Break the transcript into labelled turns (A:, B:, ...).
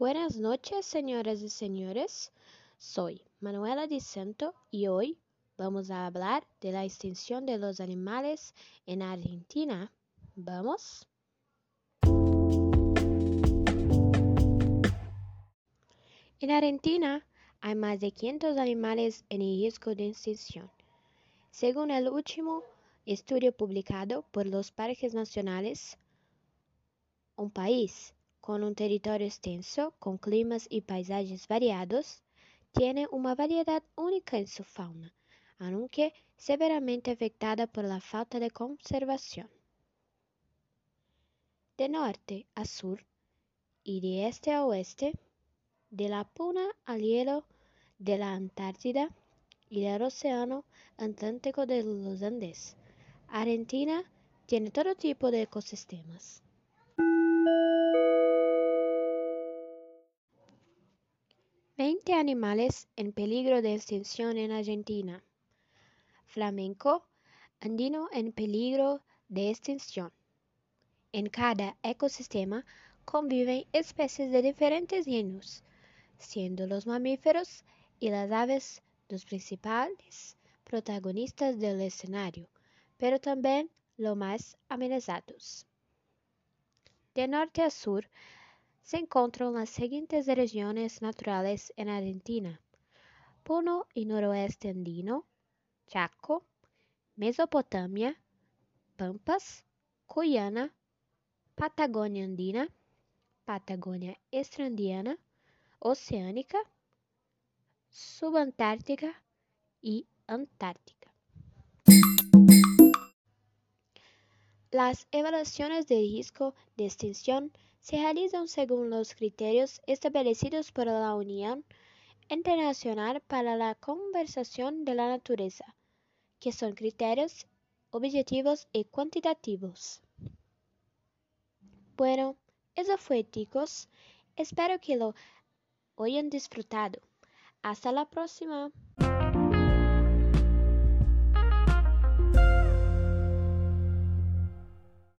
A: Buenas noches, señoras y señores. Soy Manuela Dicento y hoy vamos a hablar de la extinción de los animales en Argentina. ¿Vamos? En Argentina hay más de 500 animales en riesgo de extinción. Según el último estudio publicado por los Parques Nacionales, un país con un territorio extenso, con climas y paisajes variados, tiene una variedad única en su fauna, aunque severamente afectada por la falta de conservación. De norte a sur y de este a oeste, de la Puna al hielo de la Antártida y del Océano Atlántico de los Andes, Argentina tiene todo tipo de ecosistemas. Veinte animales en peligro de extinción en Argentina. Flamenco andino en peligro de extinción. En cada ecosistema conviven especies de diferentes genus, siendo los mamíferos y las aves los principales protagonistas del escenario, pero también los más amenazados. De norte a sur se encuentran las siguientes regiones naturales en Argentina: Puno y noroeste andino, Chaco, Mesopotamia, Pampas, Guyana, Patagonia andina, Patagonia extraandina, Oceánica, Subantártica y Antártica. Las evaluaciones de riesgo de extinción se realizan según los criterios establecidos por la Unión Internacional para la Conservación de la Naturaleza, que son criterios objetivos y cuantitativos. Bueno, eso fue chicos. Espero que lo hayan disfrutado. Hasta la próxima.